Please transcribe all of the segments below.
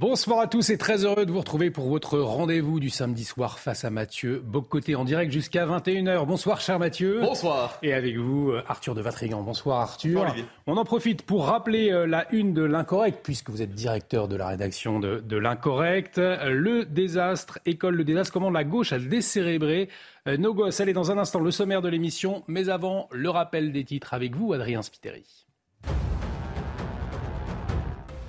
Bonsoir à tous et très heureux de vous retrouver pour votre rendez-vous du samedi soir face à Mathieu Boccoté en direct jusqu'à 21h. Bonsoir cher Mathieu. Bonsoir. Et avec vous euh, Arthur de Vatrigan. Bonsoir Arthur. On en profite pour rappeler euh, la une de l'Incorrect puisque vous êtes directeur de la rédaction de, de l'Incorrect. Le désastre, école le désastre, comment la gauche a décérébré euh, nos gosses. Allez dans un instant le sommaire de l'émission, mais avant le rappel des titres avec vous Adrien Spiteri.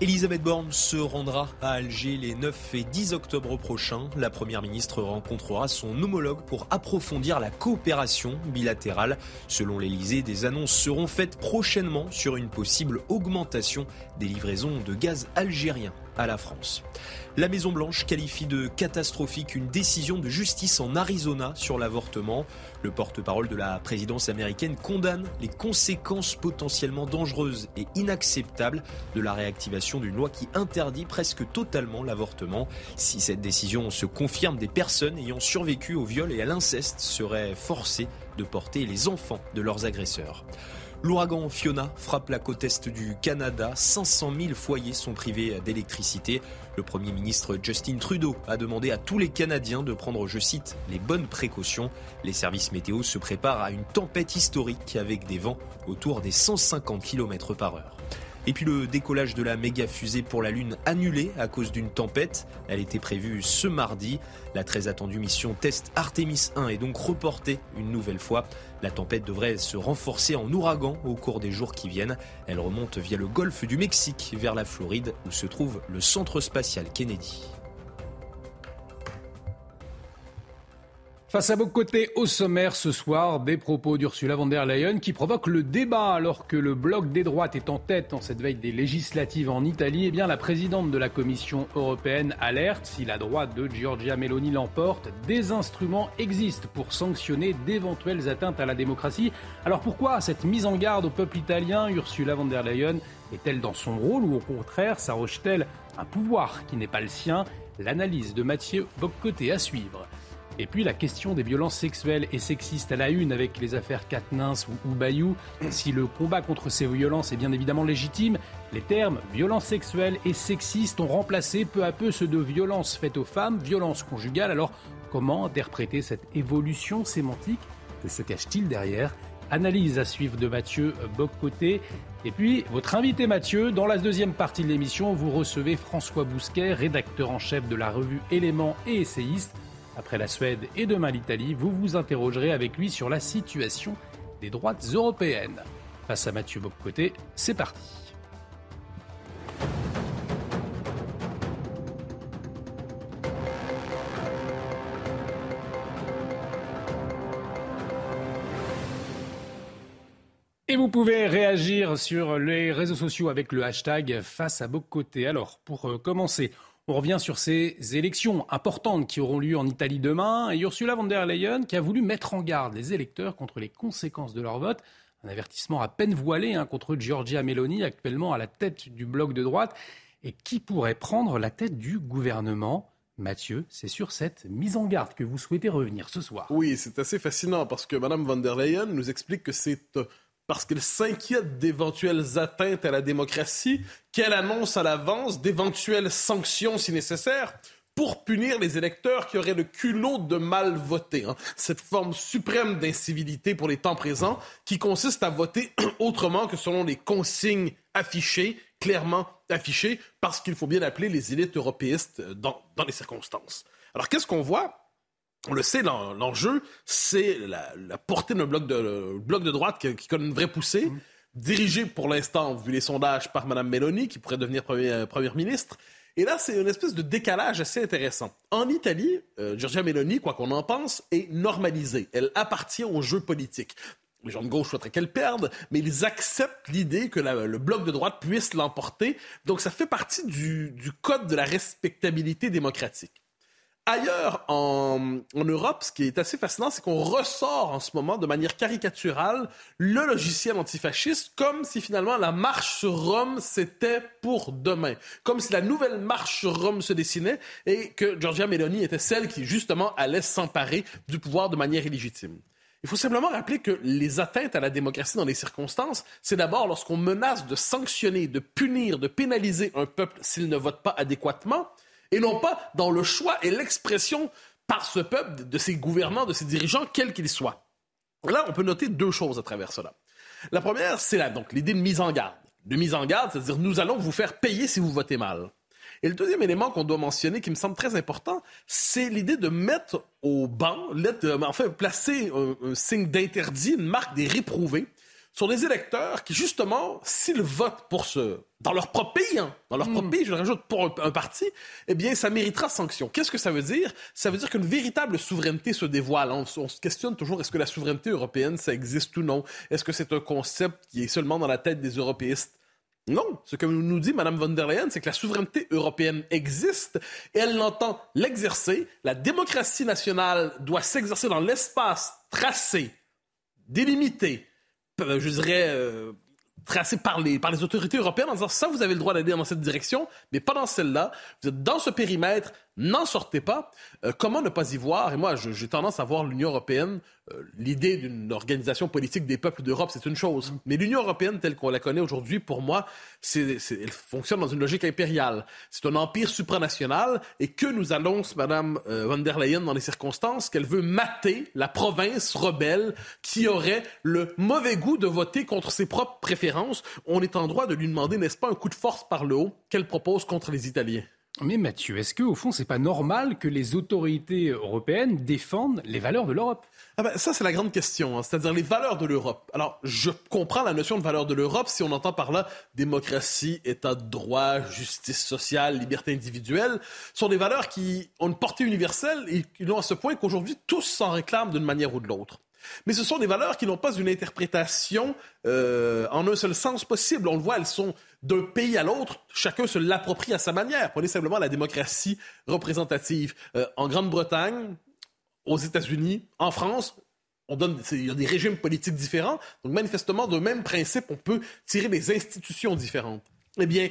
Elisabeth Borne se rendra à Alger les 9 et 10 octobre prochains. La Première ministre rencontrera son homologue pour approfondir la coopération bilatérale. Selon l'Elysée, des annonces seront faites prochainement sur une possible augmentation des livraisons de gaz algérien la France. La Maison-Blanche qualifie de catastrophique une décision de justice en Arizona sur l'avortement. Le porte-parole de la présidence américaine condamne les conséquences potentiellement dangereuses et inacceptables de la réactivation d'une loi qui interdit presque totalement l'avortement. Si cette décision se confirme, des personnes ayant survécu au viol et à l'inceste seraient forcées de porter les enfants de leurs agresseurs. L'ouragan Fiona frappe la côte est du Canada. 500 000 foyers sont privés d'électricité. Le Premier ministre Justin Trudeau a demandé à tous les Canadiens de prendre, je cite, les bonnes précautions. Les services météo se préparent à une tempête historique avec des vents autour des 150 km par heure. Et puis le décollage de la méga fusée pour la Lune annulé à cause d'une tempête. Elle était prévue ce mardi. La très attendue mission test Artemis 1 est donc reportée une nouvelle fois. La tempête devrait se renforcer en ouragan au cours des jours qui viennent. Elle remonte via le golfe du Mexique vers la Floride où se trouve le centre spatial Kennedy. Face à vos au sommaire ce soir, des propos d'Ursula von der Leyen qui provoquent le débat alors que le bloc des droites est en tête en cette veille des législatives en Italie. Eh bien, la présidente de la Commission européenne alerte si la droite de Giorgia Meloni l'emporte, des instruments existent pour sanctionner d'éventuelles atteintes à la démocratie. Alors pourquoi cette mise en garde au peuple italien? Ursula von der Leyen est-elle dans son rôle ou au contraire s'arroge-t-elle un pouvoir qui n'est pas le sien? L'analyse de Mathieu Boccoté à suivre. Et puis la question des violences sexuelles et sexistes à la une avec les affaires Katnins ou Bayou. Si le combat contre ces violences est bien évidemment légitime, les termes violence sexuelle et sexiste ont remplacé peu à peu ceux de violence faite aux femmes, violence conjugale. Alors comment interpréter cette évolution sémantique? Que se cache-t-il derrière? Analyse à suivre de Mathieu Boccoté. Et puis, votre invité Mathieu, dans la deuxième partie de l'émission, vous recevez François Bousquet, rédacteur en chef de la revue Éléments et essayiste. Après la Suède et demain l'Italie, vous vous interrogerez avec lui sur la situation des droites européennes. Face à Mathieu Boccoté, c'est parti. Et vous pouvez réagir sur les réseaux sociaux avec le hashtag face à Boccoté. Alors, pour euh, commencer, on revient sur ces élections importantes qui auront lieu en Italie demain et Ursula von der Leyen qui a voulu mettre en garde les électeurs contre les conséquences de leur vote. Un avertissement à peine voilé hein, contre Giorgia Meloni, actuellement à la tête du bloc de droite, et qui pourrait prendre la tête du gouvernement? Mathieu, c'est sur cette mise en garde que vous souhaitez revenir ce soir. Oui, c'est assez fascinant parce que Mme von der Leyen nous explique que c'est euh, parce qu'elle s'inquiète d'éventuelles atteintes à la démocratie qu'elle annonce à l'avance d'éventuelles sanctions si nécessaire pour punir les électeurs qui auraient le culot de mal voter. Hein. Cette forme suprême d'incivilité pour les temps présents qui consiste à voter autrement que selon les consignes affichées, clairement affichées, parce qu'il faut bien appeler les élites européistes dans, dans les circonstances. Alors qu'est-ce qu'on voit? On le sait, l'enjeu, c'est la, portée d'un bloc de, bloc de droite qui, connaît une vraie poussée, mm. dirigé pour l'instant, vu les sondages, par Mme Meloni, qui pourrait devenir première, première ministre. Et là, c'est une espèce de décalage assez intéressant. En Italie, euh, Giorgia Meloni, quoi qu'on en pense, est normalisée. Elle appartient au jeu politique. les gens de gauche souhaiteraient qu'elle perde, mais ils acceptent l'idée que le bloc de droite puisse l'emporter. Donc ça fait partie du, du code de la respectabilité démocratique. Ailleurs en, en, Europe, ce qui est assez fascinant, c'est qu'on ressort en ce moment de manière caricaturale le logiciel antifasciste comme si finalement la marche sur Rome c'était pour demain, comme si la nouvelle marche sur Rome se dessinait et que Giorgia Meloni était celle qui justement allait s'emparer du pouvoir de manière illégitime. Il faut simplement rappeler que les atteintes à la démocratie dans les circonstances, c'est d'abord lorsqu'on menace de sanctionner, de punir, de pénaliser un peuple s'il ne vote pas adéquatement, et non pas dans le choix et l'expression par ce peuple de ses gouvernants, de ses dirigeants, quels qu'ils soient. Là, on peut noter deux choses à travers cela. La première, c'est donc l'idée de mise en garde. De mise en garde, c'est-à-dire nous allons vous faire payer si vous votez mal. Et le deuxième élément qu'on doit mentionner, qui me semble très important, c'est l'idée de mettre au banc, euh, enfin placer un, signe d'interdit, une marque des réprouvés sur des électeurs qui, justement, s'ils votent pour ce, dans leur propre pays, hein, dans leur propre hmm. pays, je le rajoute, pour un, parti, eh bien, ça méritera sanction. Qu'est-ce que ça veut dire? Ça veut dire qu'une véritable souveraineté se dévoile. On, on se questionne toujours, est-ce que la souveraineté européenne, ça existe ou non? Est-ce que c'est un concept qui est seulement dans la tête des européistes? Non, ce que nous dit Mme von der Leyen, c'est que la souveraineté européenne existe et elle entend l'exercer. La démocratie nationale doit s'exercer dans l'espace tracé, délimité, je dirais, euh, tracé par les, par les autorités européennes en disant ça, vous avez le droit d'aller dans cette direction, mais pas dans celle-là. Vous êtes dans ce périmètre, n'en sortez pas. Euh, comment ne pas y voir? Et moi, j'ai tendance à voir l'Union européenne, euh, l'idée d'une organisation politique des peuples d'Europe, c'est une chose. Mais l'Union européenne telle qu'on la connaît aujourd'hui, pour moi, c'est, elle fonctionne dans une logique impériale. C'est un empire supranational et que nous annonce Mme euh, von der Leyen dans les circonstances qu'elle veut mater la province rebelle qui aurait le mauvais goût de voter contre ses propres préférences. On est en droit de lui demander, n'est-ce pas, un coup de force par le haut qu'elle propose contre les Italiens. Mais Mathieu, est-ce que au fond, c'est pas normal que les autorités européennes défendent les valeurs de l'Europe? Ah ben, ça, c'est la grande question, hein. c'est-à-dire les valeurs de l'Europe. Alors, je comprends la notion de valeur de l'Europe si on entend par là démocratie, état de droit, justice sociale, liberté individuelle, sont des valeurs qui ont une portée universelle et qui l'ont à ce point qu'aujourd'hui, tous s'en réclament d'une manière ou de l'autre. Mais ce sont des valeurs qui n'ont pas une interprétation euh, en un seul sens possible. On le voit, elles sont d'un pays à l'autre, chacun se l'approprie à sa manière. Prenez simplement la démocratie représentative. Euh, en Grande-Bretagne, aux États-Unis, en France, on donne, il y a des régimes politiques différents. Donc, manifestement, de même principe, on peut tirer des institutions différentes. Eh bien,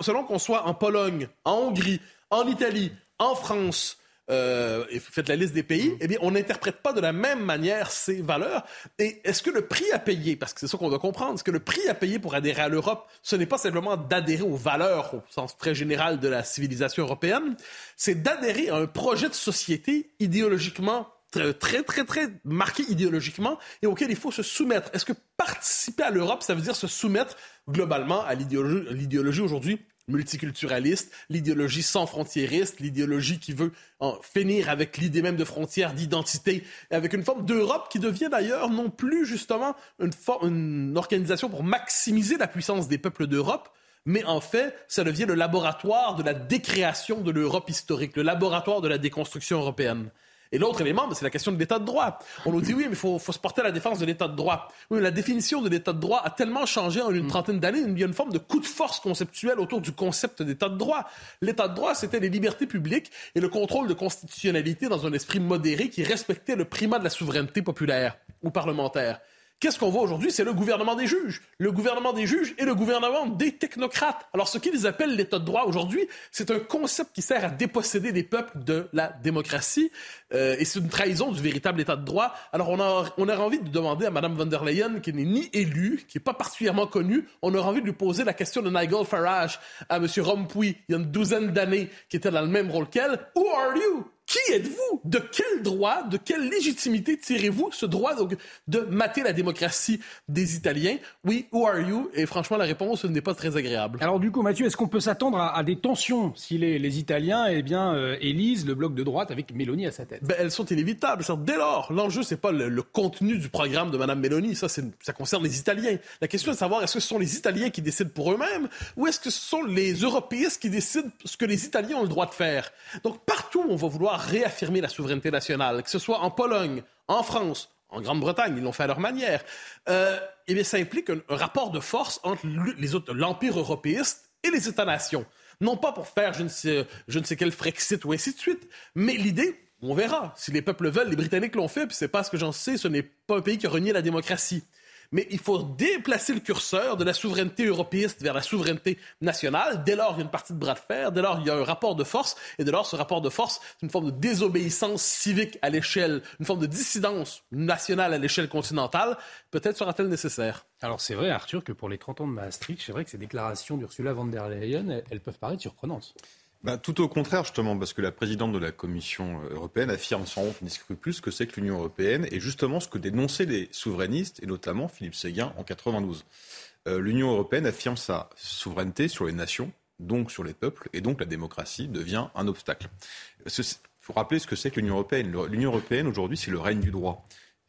selon qu'on soit en Pologne, en Hongrie, en Italie, en France, euh, et faites la liste des pays, eh bien, on n'interprète pas de la même manière ces valeurs. Et est-ce que le prix à payer, parce que c'est ça qu'on doit comprendre, est-ce que le prix à payer pour adhérer à l'Europe, ce n'est pas simplement d'adhérer aux valeurs au sens très général de la civilisation européenne, c'est d'adhérer à un projet de société idéologiquement très, très, très, très marqué idéologiquement et auquel il faut se soumettre. Est-ce que participer à l'Europe, ça veut dire se soumettre globalement à l'idéologie aujourd'hui? Multiculturaliste, l'idéologie sans frontiériste, l'idéologie qui veut en finir avec l'idée même de frontières, d'identité, avec une forme d'Europe qui devient d'ailleurs non plus justement une, une organisation pour maximiser la puissance des peuples d'Europe, mais en fait, ça devient le laboratoire de la décréation de l'Europe historique, le laboratoire de la déconstruction européenne. Et l'autre élément, ben, c'est la question de l'état de droit. On nous dit oui, mais il faut, faut, se porter à la défense de l'état de droit. Oui, la définition de l'état de droit a tellement changé en une mm. trentaine d'années, il y a une forme de coup de force conceptuel autour du concept d'état de droit. L'état de droit, c'était les libertés publiques et le contrôle de constitutionnalité dans un esprit modéré qui respectait le primat de la souveraineté populaire ou parlementaire. Qu'est-ce qu'on voit aujourd'hui? C'est le gouvernement des juges. Le gouvernement des juges et le gouvernement des technocrates. Alors, ce qu'ils appellent l'état de droit aujourd'hui, c'est un concept qui sert à déposséder des peuples de la démocratie. Euh, et c'est une trahison du véritable état de droit. Alors, on a, on envie de demander à Mme von der Leyen, qui n'est ni élue, qui n'est pas particulièrement connue, on aurait envie de lui poser la question de Nigel Farage à M. Rompuy, il y a une douzaine d'années, qui était dans le même rôle qu'elle. Who are you? Qui êtes-vous? De quel droit, de quelle légitimité tirez-vous ce droit donc, de mater la démocratie des Italiens? Oui, who are you? Et franchement, la réponse n'est pas très agréable. Alors du coup, Mathieu, est-ce qu'on peut s'attendre à, des tensions si les, les Italiens eh bien, euh, élisent le bloc de droite avec Mélanie à sa tête? Ben, elles sont inévitables. Dès lors, l'enjeu, c'est pas le, contenu du programme de Mme Mélanie. Ça, ça concerne les Italiens. La question est de savoir est-ce que ce sont les Italiens qui décident pour eux-mêmes ou est-ce que ce sont les Européistes qui décident ce que les Italiens ont le droit de faire? Donc partout, on va vouloir réaffirmer la souveraineté nationale, que ce soit en Pologne, en France, En Grande-Bretagne, ils l'ont fait à leur manière. Euh, eh bien, ça implique un, rapport de force entre l'Empire européiste et les États-nations. Non pas pour faire je ne, sais, je ne sais quel Frexit ou ainsi de suite, mais l'idée, on verra. Si les peuples veulent, les Britanniques l'ont fait, puis c'est pas ce que j'en sais, ce n'est pas un pays qui a renié la démocratie mais il faut déplacer le curseur de la souveraineté européiste vers la souveraineté nationale. Dès lors, il y a une partie de bras de fer, dès lors, il y a un rapport de force, et dès lors, ce rapport de force, c'est une forme de désobéissance civique à l'échelle, une forme de dissidence nationale à l'échelle continentale. Peut-être sera-t-elle nécessaire. Alors c'est vrai, Arthur, que pour les 30 ans de Maastricht, c'est vrai que ces déclarations d'Ursula von der Leyen, elles peuvent paraître surprenantes. Ben, tout au contraire, justement, parce que la présidente de la Commission européenne affirme sans honte ni scrupule que c'est que l'Union européenne et justement ce que dénonçaient les souverainistes, et notamment Philippe Séguin en 92. Euh, L'Union européenne affirme sa souveraineté sur les nations, donc sur les peuples, et donc la démocratie devient un obstacle. Il faut rappeler ce que c'est que l'Union européenne. L'Union européenne, aujourd'hui, c'est le règne du droit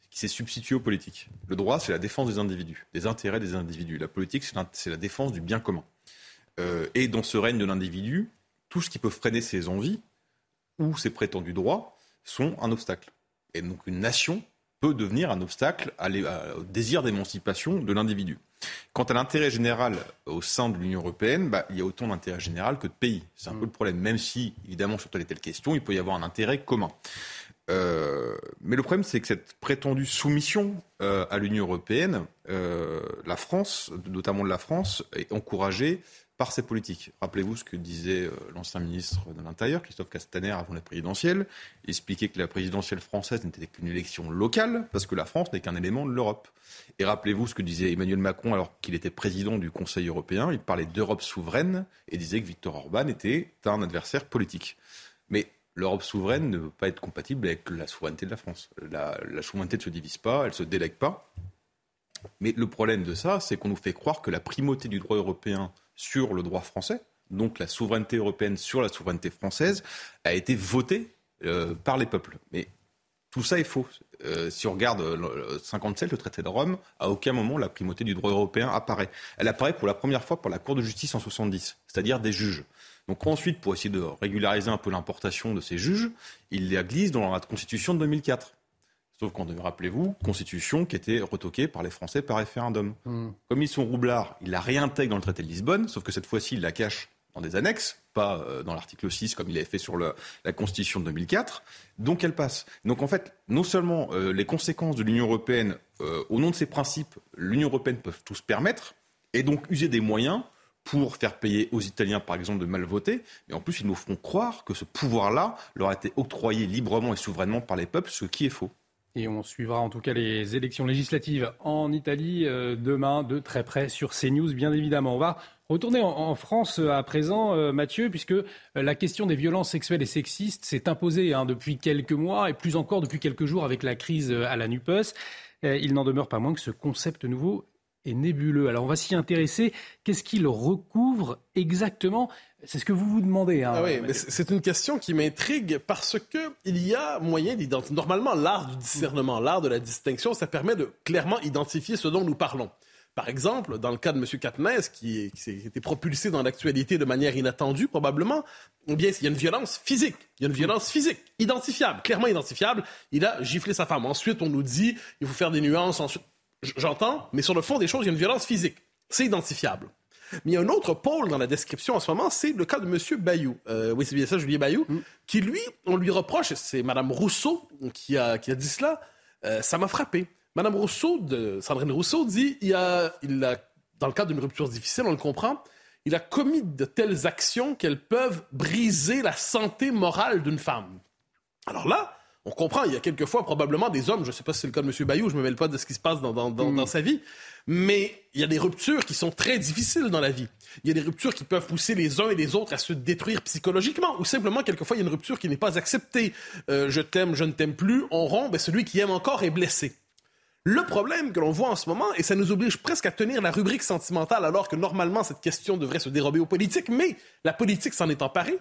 qui s'est substitué aux politiques. Le droit, c'est la défense des individus, des intérêts des individus. La politique, c'est la, défense du bien commun. Euh, et dans ce règne de l'individu, tout ce qui peut freiner ses envies ou ses prétendus droits sont un obstacle. Et donc une nation peut devenir un obstacle au désir d'émancipation de l'individu. Quant à l'intérêt général au sein de l'Union européenne, bah, il y a autant d'intérêt général que de pays. C'est un peu le problème, même si, évidemment, sur telle et telle question, il peut y avoir un intérêt commun. Euh, mais le problème, c'est que cette prétendue soumission euh, à l'Union européenne, euh, la France, notamment de la France, est encouragée par ces politiques. Rappelez-vous ce que disait euh, l'ancien ministre de l'Intérieur, Christophe Castaner, avant la présidentielle. Expliquait que la présidentielle française n'était qu'une élection locale, parce que la France n'est qu'un élément de l'Europe. Et rappelez-vous ce que disait Emmanuel Macron alors qu'il était président du Conseil européen. Il parlait d'Europe souveraine et disait que Viktor Orban était un adversaire politique. Mais l'Europe souveraine ne peut pas être compatible avec la souveraineté de la France. La, la souveraineté ne se divise pas, elle ne se délègue pas. Mais le problème de ça, c'est qu'on nous fait croire que la primauté du droit européen sur le droit français, donc la souveraineté européenne sur la souveraineté française, a été votée euh, par les peuples. Mais tout ça est faux. Euh, si on regarde le, 57, le traité de Rome, à aucun moment la primauté du droit européen apparaît. Elle apparaît pour la première fois par la Cour de justice en 70, c'est-à-dire des juges. Donc ensuite, pour essayer de régulariser un peu l'importation de ces juges, il la glisse dans la Constitution de 2004. Sauf qu'on rappelez-vous, constitution qui était retoquée par les Français par référendum. Hmm. Comme ils sont roublards, il la réintègre dans le traité de Lisbonne, sauf que cette fois-ci, il la cache dans des annexes, pas euh, dans l'article 6 comme il avait fait sur la Constitution de 2004. Donc elle passe. Donc en fait, non seulement euh, les conséquences de l'Union européenne, euh, au nom de ces principes, l'Union européenne peut tout se permettre, et donc user des moyens pour faire payer aux Italiens, par exemple, de mal voter, mais en plus, ils nous feront croire que ce pouvoir-là leur a été octroyé librement et souverainement par les peuples, ce qui est faux. Et on suivra en tout cas les élections législatives en Italie euh, demain de très près sur CNews, bien évidemment. On va retourner en, France euh, à présent, euh, Mathieu, puisque la question des violences sexuelles et sexistes s'est imposée hein, depuis quelques mois et plus encore depuis quelques jours avec la crise à la NUPES. il n'en demeure pas moins que ce concept nouveau est nébuleux. Alors on va s'y intéresser. Qu'est-ce qu'il recouvre exactement? C'est ce que vous vous demandez. Hein, ah oui, mais c'est une question qui m'intrigue parce que il y a moyen d'identifier. Normalement, l'art du discernement, l'art de la distinction, ça permet de clairement identifier ce dont nous parlons. Par exemple, dans le cas de M. Katnès, qui, qui, a été propulsé dans l'actualité de manière inattendue, probablement, eh bien, il y a une violence physique. Il y a une violence physique, identifiable, clairement identifiable. Il a giflé sa femme. Ensuite, on nous dit, il faut faire des nuances. Ensuite, j'entends, mais sur le fond des choses, il y a une violence physique. C'est identifiable. Mais il y a un autre pôle dans la description en ce moment, c'est le cas de M. Bayou. Euh, oui, c'est bien ça, Julien Bayou, mm. qui lui, on lui reproche, c'est Mme Rousseau qui a, qui a dit cela, euh, ça m'a frappé. Mme Rousseau, de, Sandrine Rousseau, dit il a, il a, dans le cadre d'une rupture difficile, on le comprend, il a commis de telles actions qu'elles peuvent briser la santé morale d'une femme. Alors là, on comprend, il y a quelquefois probablement des hommes, je ne sais pas si c'est le cas de M. Bayou, je ne me mêle pas de ce qui se passe dans, dans, dans, mm. sa vie, mais il y a des ruptures qui sont très difficiles dans la vie. Il y a des ruptures qui peuvent pousser les uns et les autres à se détruire psychologiquement, ou simplement, quelquefois, il y a une rupture qui n'est pas acceptée. Euh, je t'aime, je ne t'aime plus, on rompt, ben, celui qui aime encore est blessé. Le problème que l'on voit en ce moment, et ça nous oblige presque à tenir la rubrique sentimentale alors que normalement cette question devrait se dérober aux politiques, mais la politique s'en est emparée,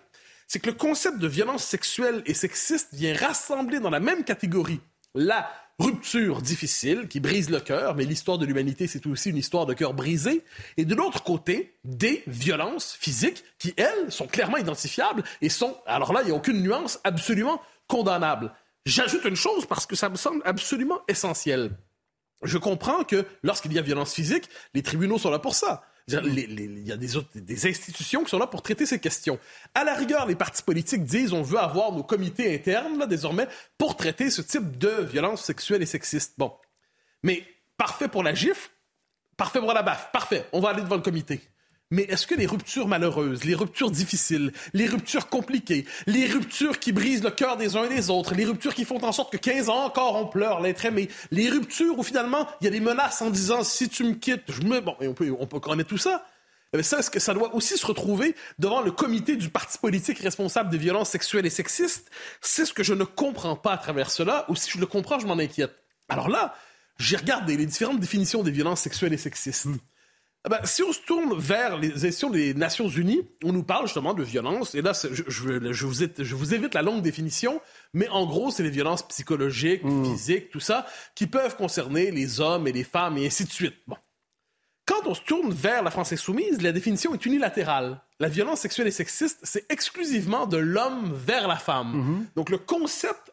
c'est que le concept de violence sexuelle et sexiste vient rassembler dans la même catégorie la rupture difficile qui brise le cœur, mais l'histoire de l'humanité, c'est aussi une histoire de cœur brisé, et de l'autre côté, des violences physiques qui, elles, sont clairement identifiables et sont, alors là, il n'y a aucune nuance, absolument condamnables. J'ajoute une chose parce que ça me semble absolument essentiel. Je comprends que lorsqu'il y a violence physique, les tribunaux sont là pour ça. Il y a des, institutions qui sont là pour traiter ces questions. À la rigueur, les partis politiques disent on veut avoir nos comités internes, là, désormais, pour traiter ce type de violence sexuelle et sexiste. Bon. Mais parfait pour la gifle, parfait pour la baffe, parfait. On va aller devant le comité. Mais est-ce que les ruptures malheureuses, les ruptures difficiles, les ruptures compliquées, les ruptures qui brisent le cœur des uns et des autres, les ruptures qui font en sorte que 15 ans encore on pleure l'être aimé, les ruptures où finalement il y a des menaces en disant si tu me quittes, je me... Bon, on peut, on peut connaître tout ça. Mais ça, est-ce que ça doit aussi se retrouver devant le comité du parti politique responsable des violences sexuelles et sexistes? C'est ce que je ne comprends pas à travers cela, ou si je le comprends, je m'en inquiète. Alors là, j'ai regardé les différentes définitions des violences sexuelles et sexistes. Ah ben, si on se tourne vers les institutions des Nations Unies, on nous parle justement de violence. Et là, je, je, vous, je, vous, évite la longue définition, mais en gros, c'est les violences psychologiques, mmh. physiques, tout ça, qui peuvent concerner les hommes et les femmes et ainsi de suite. Bon. Quand on se tourne vers la France insoumise, la définition est unilatérale. La violence sexuelle et sexiste, c'est exclusivement de l'homme vers la femme. Mmh. Donc le concept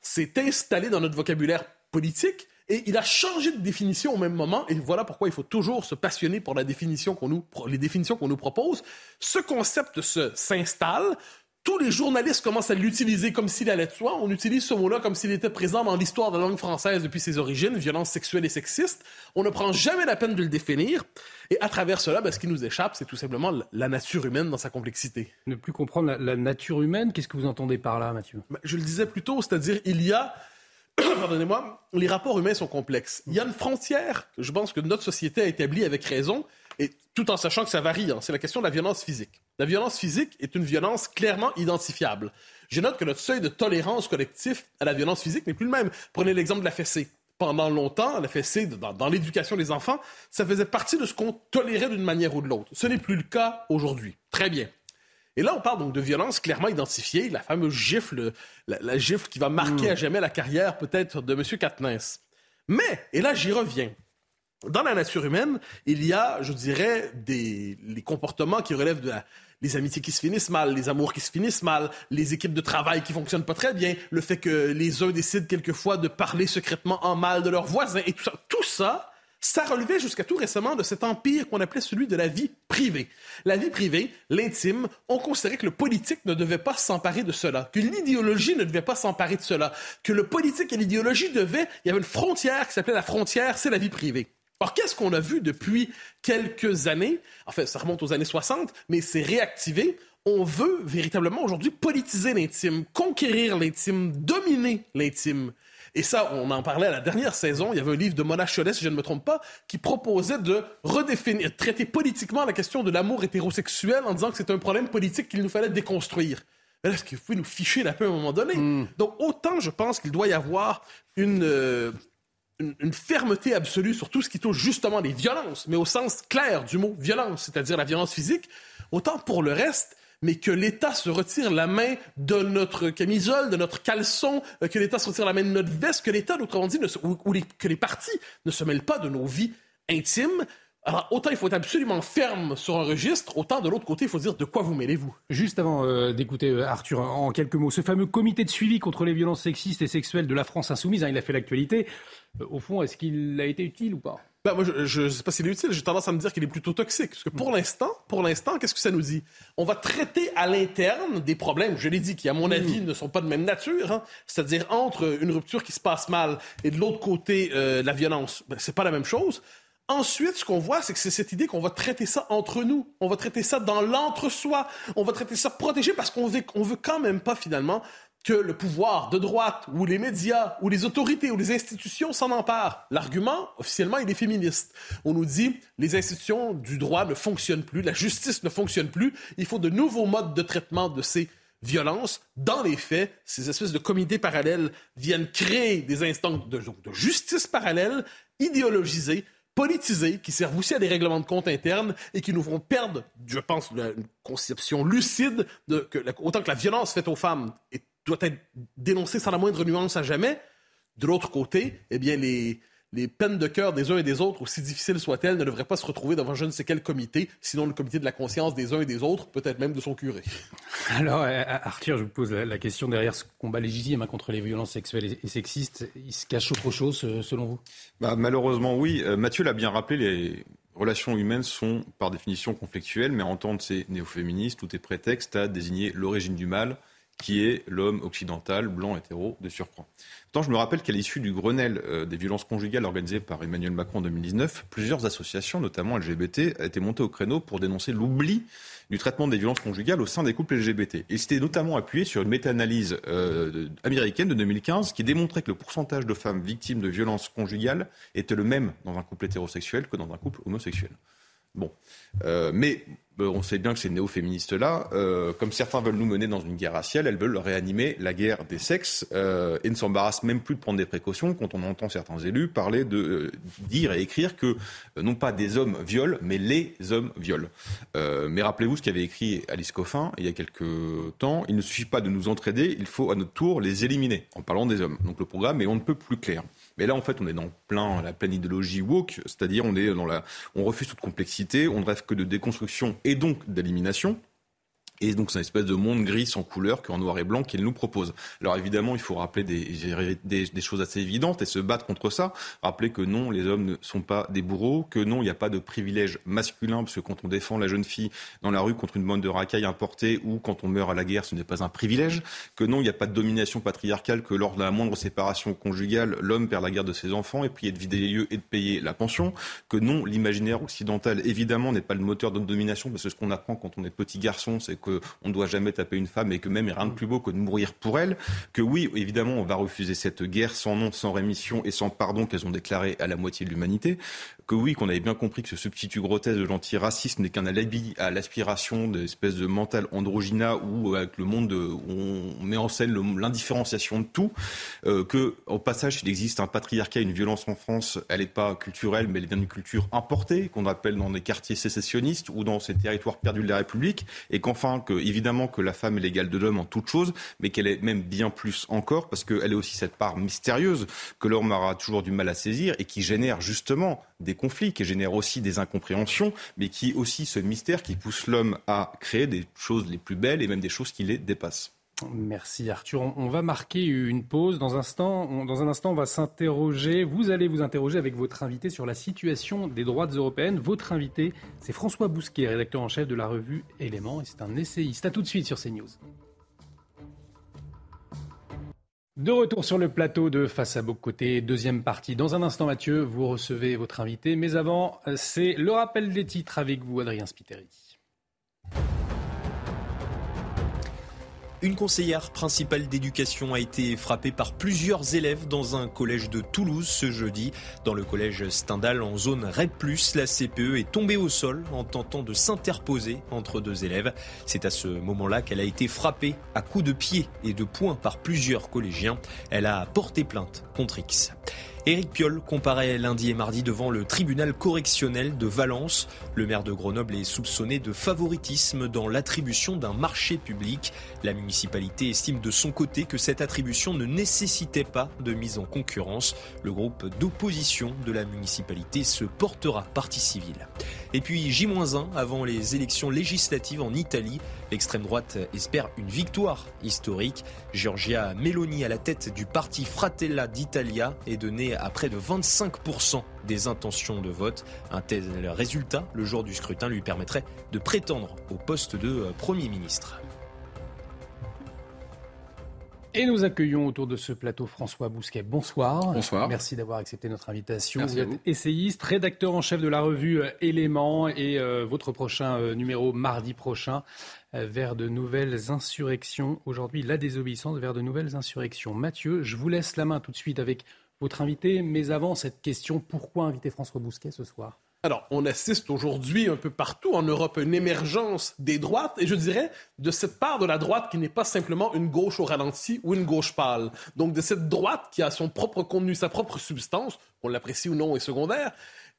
s'est installé dans notre vocabulaire politique et il a changé de définition au même moment. Et voilà pourquoi il faut toujours se passionner pour la définition qu'on nous, les définitions qu'on nous propose. Ce concept s'installe. Tous les journalistes commencent à l'utiliser comme s'il allait de soi. On utilise ce mot-là comme s'il était présent dans l'histoire de la langue française depuis ses origines, violence sexuelle et sexiste. On ne prend jamais la peine de le définir. Et à travers cela, ben, ce qui nous échappe, c'est tout simplement la nature humaine dans sa complexité. Ne plus comprendre la, la nature humaine, qu'est-ce que vous entendez par là, Mathieu? Ben, Je le disais plus tôt, c'est-à-dire il y a pardonnez-moi, les rapports humains sont complexes. Il y a une frontière que je pense que notre société a établie avec raison, et tout en sachant que ça varie. Hein. C'est la question de la violence physique. La violence physique est une violence clairement identifiable. Je note que notre seuil de tolérance collectif à la violence physique n'est plus le même. Prenez l'exemple de la fessée. Pendant longtemps, la fessée, dans, dans l'éducation des enfants, ça faisait partie de ce qu'on tolérait d'une manière ou de l'autre. Ce n'est plus le cas aujourd'hui. Très bien. Et là, on parle donc de violence clairement identifiée, la fameuse gifle, la, gifle qui va marquer mm. à jamais la carrière peut-être de M. Katniss. Mais, et là j'y reviens, dans la nature humaine, il y a, je dirais, des les comportements qui relèvent de les amitiés qui se finissent mal, les amours qui se finissent mal, les équipes de travail qui fonctionnent pas très bien, le fait que les uns décident quelquefois de parler secrètement en mal de leurs voisins et tout ça. Tout ça, ça relevait jusqu'à tout récemment de cet empire qu'on appelait celui de la vie privée. La vie privée, l'intime, on considérait que le politique ne devait pas s'emparer de cela, que l'idéologie ne devait pas s'emparer de cela, que le politique et l'idéologie devaient... Il y avait une frontière qui s'appelait la frontière, c'est la vie privée. Or, qu'est-ce qu'on a vu depuis quelques années? En fait, ça remonte aux années 60, mais c'est réactivé. On veut véritablement aujourd'hui politiser l'intime, conquérir l'intime, dominer l'intime. Et ça, on en parlait à la dernière saison. Il y avait un livre de Mona Chollet, si je ne me trompe pas, qui proposait de redéfinir, traiter politiquement la question de l'amour hétérosexuel en disant que c'est un problème politique qu'il nous fallait déconstruire. Est-ce que vous pouvez nous ficher la paix à un moment donné? Hmm. Donc, autant je pense qu'il doit y avoir une, euh, une, une, fermeté absolue sur tout ce qui touche justement les violences, mais au sens clair du mot violence, c'est-à-dire la violence physique, autant pour le reste, mais que l'État se retire la main de notre camisole, de notre caleçon, euh, que l'État se retire la main de notre veste, que l'État, autrement dit, ou, que les partis ne se mêlent pas de nos vies intimes. Alors, autant il faut être absolument ferme sur un registre, autant de l'autre côté, il faut dire de quoi vous mêlez-vous. Juste avant euh, d'écouter euh, Arthur, en quelques mots, ce fameux comité de suivi contre les violences sexistes et sexuelles de la France insoumise, hein, il a fait l'actualité. au fond, est-ce qu'il a été utile ou pas? Ben, moi, je ne sais pas s'il est utile. J'ai tendance à me dire qu'il est plutôt toxique. Parce que pour l'instant, pour l'instant, qu'est-ce que ça nous dit? On va traiter à l'interne des problèmes, je l'ai dit, qui, à mon avis, ne sont pas de même nature. Hein. C'est-à-dire entre une rupture qui se passe mal et de l'autre côté, euh, la violence. Ben, c'est pas la même chose. Ensuite, ce qu'on voit, c'est que c'est cette idée qu'on va traiter ça entre nous. On va traiter ça dans l'entre-soi. On va traiter ça protégé parce qu'on veut, on veut quand même pas, finalement, que le pouvoir de droite ou les médias ou les autorités ou les institutions s'en emparent. L'argument, officiellement, il est féministe. On nous dit les institutions du droit ne fonctionnent plus, la justice ne fonctionne plus, il faut de nouveaux modes de traitement de ces violences. Dans les faits, ces espèces de comités parallèles viennent créer des instances de, justice parallèles, idéologisées, politisées, qui servent aussi à des règlements de compte internes et qui nous font perdre, je pense, une conception lucide de que autant que la violence faite aux femmes est doit être dénoncé sans la moindre nuance à jamais. De l'autre côté, eh bien, les, les peines de cœur des uns et des autres, aussi difficiles soient-elles, ne devraient pas se retrouver devant je ne sais quel comité, sinon le comité de la conscience des uns et des autres, peut-être même de son curé. Alors, euh, Arthur, je vous pose la question derrière ce combat légitime hein, contre les violences sexuelles et sexistes. Il se cache autre chose, euh, selon vous? Bah, Malheureusement, oui. Euh, Mathieu l'a bien rappelé, les relations humaines sont par définition conflictuelles, mais en tant que ces néo-féministes, tout est prétexte à désigner l'origine du mal, qui est l'homme occidental, blanc, hétéro, de surcroît. Pourtant, je me rappelle qu'à l'issue du Grenelle euh, des violences conjugales organisé par Emmanuel Macron en 2019, plusieurs associations, notamment LGBT, été montées au créneau pour dénoncer l'oubli du traitement des violences conjugales au sein des couples LGBT. Et c'était notamment appuyé sur une méta-analyse euh, américaine de 2015 qui démontrait que le pourcentage de femmes victimes de violences conjugales était le même dans un couple hétérosexuel que dans un couple homosexuel. Bon. Euh, mais euh, on sait bien que ces néo-féministes-là, euh, comme certains veulent nous mener dans une guerre raciale, elles veulent réanimer la guerre des sexes et ne s'embarrassent même plus de prendre des précautions quand on entend certains élus parler de dire et écrire que non pas des hommes violent, mais les hommes violent. mais rappelez-vous ce qu'avait écrit Alice Coffin il y a quelques temps. Il ne suffit pas de nous entraider, il faut à notre tour les éliminer en parlant des hommes. Donc le programme est on ne peut plus clair. Mais là, en fait, on est dans la pleine idéologie woke, c'est-à-dire on est dans la, on refuse toute complexité, on ne rêve que de déconstruction et donc d'élimination. Et donc c'est une espèce de monde gris sans couleur qu'en noir et blanc qu'il nous propose. Alors évidemment, il faut rappeler des, choses assez évidentes et se battre contre ça. Rappeler que non, les hommes ne sont pas des bourreaux, que non, il n'y a pas de privilège masculin, parce que quand on défend la jeune fille dans la rue contre une bande de racailles importée ou quand on meurt à la guerre, ce n'est pas un privilège. Que non, il n'y a pas de domination patriarcale, que lors de la moindre séparation conjugale, l'homme perd la garde de ses enfants et puis de vider les lieux et de payer la pension. Que non, l'imaginaire occidental, évidemment, n'est pas le moteur de domination, parce que ce qu'on apprend quand on est petit garçon, c'est qu'on ne doit jamais taper une femme et que même il n'y a rien de plus beau que de mourir pour elle, que oui, évidemment, on va refuser cette guerre sans nom, sans rémission et sans pardon qu'elles ont déclaré à la moitié de l'humanité, que oui, qu'on avait bien compris que ce substitut grotesque de l'antiracisme n'est qu'un alibi à l'aspiration d'espèces de mental androgyna où avec le monde on met en scène l'indifférenciation de tout, euh, que au passage il existe un patriarcat, une violence en France, elle n'est pas culturelle mais elle vient d'une culture importée qu'on appelle dans des quartiers sécessionnistes ou dans ces territoires perdus de la République et qu'enfin que évidemment que la femme est l'égale de l'homme en toute chose mais qu'elle est même bien plus encore parce qu'elle est aussi cette part mystérieuse que l'homme aura toujours du mal à saisir et qui génère justement des conflits, qui génèrent aussi des incompréhensions, mais qui aussi ce mystère qui pousse l'homme à créer des choses les plus belles et même des choses qui les dépassent. Merci Arthur. On va marquer une pause. Dans un instant, dans un instant, on va s'interroger. Vous allez vous interroger avec votre invité sur la situation des droites européennes. Votre invité, c'est François Bousquet, rédacteur en chef de la revue Éléments, et c'est un essayiste. À tout de suite sur CNews. De retour sur le plateau de Face à Côté, deuxième partie. Dans un instant, Mathieu, vous recevez votre invité. Mais avant, c'est le rappel des titres avec vous, Adrien Spiteri. Une conseillère principale d'éducation a été frappée par plusieurs élèves dans un collège de Toulouse ce jeudi. Dans le collège Stendhal, en zone RED+, la CPE est tombée au sol en tentant de s'interposer entre deux élèves. C'est à ce moment-là qu'elle a été frappée à coups de pied et de poing par plusieurs collégiens. Elle a porté plainte contre X. Éric Piolle comparaît lundi et mardi devant le tribunal correctionnel de Valence. Le maire de Grenoble est soupçonné de favoritisme dans l'attribution d'un marché public. La municipalité estime de son côté que cette attribution ne nécessitait pas de mise en concurrence. Le groupe d'opposition de la municipalité se portera partie civile. Et puis J-1 avant les élections législatives en Italie. L'extrême droite espère une victoire historique. Giorgia Meloni à la tête du parti Fratella d'Italia est donnée à près de 25% des intentions de vote. Un tel résultat, le jour du scrutin, lui permettrait de prétendre au poste de Premier ministre. Et nous accueillons autour de ce plateau François Bousquet. Bonsoir. Bonsoir. Merci d'avoir accepté notre invitation. vous êtes essayiste, rédacteur en chef de la revue euh, Éléments et euh, votre prochain euh, numéro mardi prochain vers de nouvelles insurrections. Aujourd'hui, la désobéissance vers de nouvelles insurrections. Mathieu, je vous laisse la main tout de suite avec votre invité, mais avant cette question, pourquoi inviter François Bousquet ce soir? Alors, on assiste aujourd'hui un peu partout en Europe à une émergence des droites, et je dirais de cette part de la droite qui n'est pas simplement une gauche au ralenti ou une gauche pâle. Donc, de cette droite qui a son propre contenu, sa propre substance, qu'on l'apprécie ou non est secondaire,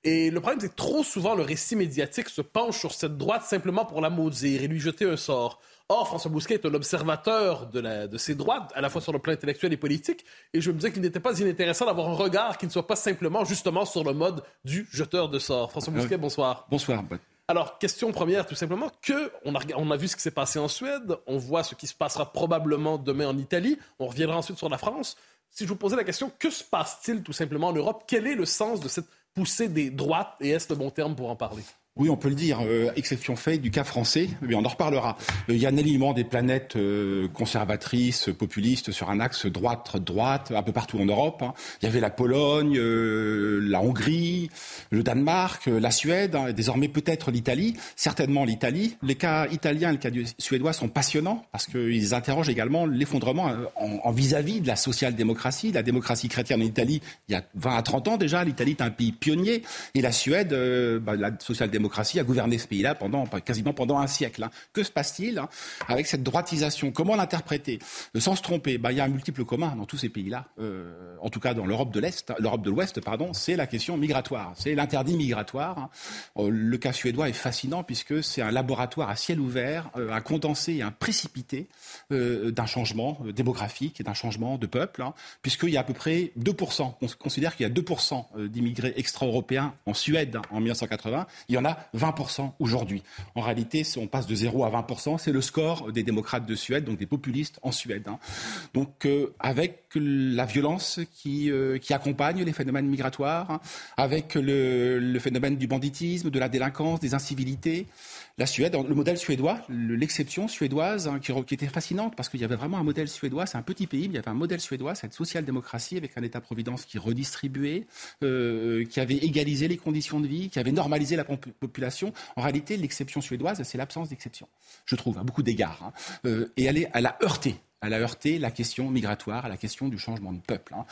Et le problème, c'est que trop souvent, le récit médiatique se penche sur cette droite simplement pour la maudire et lui jeter un sort. Or, François Bousquet est un observateur de, la, de ces droites, à la fois sur le plan intellectuel et politique, et je me disais qu'il n'était pas inintéressant d'avoir un regard qui ne soit pas simplement justement sur le mode du jeteur de sort. François Bousquet, euh, bonsoir. Bonsoir. Alors, question première, tout simplement, que on a, on a vu ce qui s'est passé en Suède, on voit ce qui se passera probablement demain en Italie, on reviendra ensuite sur la France. Si je vous posais la question, que se passe-t-il tout simplement en Europe? Quel est le sens de cette poussée des droites, et est-ce le bon terme pour en parler? Oui, on peut le dire. Euh, exception faite du cas français, mais on en reparlera. Euh, il y a un alignement des planètes euh, conservatrices, populistes sur un axe droite-droite un peu partout en Europe. Hein. Il y avait la Pologne, la Hongrie, le Danemark, la Suède, hein, et désormais peut-être l'Italie. Certainement l'Italie. Les cas italiens et les cas suédois sont passionnants parce qu'ils interrogent également l'effondrement en vis-à-vis de la social-démocratie, la démocratie chrétienne en Italie. Il y a 20 à 30 ans déjà, l'Italie est un pays pionnier et la Suède, bah, la social-démocratie démocratie a gouverné ce pays-là pendant quasiment pendant un siècle. Hein. Que se passe-t-il hein, avec cette droitisation? Comment l'interpréter? Sans se tromper, bah, il y a un multiple commun dans tous ces pays-là. Euh, en tout cas, dans l'Europe de l'Est, l'Europe de l'Ouest, pardon, c'est la question migratoire, c'est l'interdit migratoire. Hein. Euh, le cas suédois est fascinant puisque c'est un laboratoire à ciel ouvert, euh, un condensé, un précipité d'un changement démographique et d'un changement de peuple, puisqu'il y a à peu près 2%. On considère qu'il y a 2% d'immigrés extra-européens en Suède en 1980. Il y en a 20% aujourd'hui. En réalité, si on passe de 0 à 20%, c'est le score des démocrates de Suède, donc des populistes en Suède. Hein. Donc euh, avec la violence qui, euh, accompagne les phénomènes migratoires, hein, avec le phénomène du banditisme, de la délinquance, des incivilités, la Suède, le modèle suédois, l'exception suédoise, hein, qui, était fascinante parce qu'il y avait vraiment un modèle suédois. C'est un petit pays, mais il y avait un modèle suédois, cette social-démocratie avec un État-providence qui redistribuait, euh, qui avait égalisé les conditions de vie, qui avait normalisé la population. En réalité, l'exception suédoise, c'est l'absence d'exception, je trouve, à beaucoup d'égards. Hein. Euh, et elle, est, elle a heurté elle a heurté la question migratoire, à la question du changement de peuple. Hein.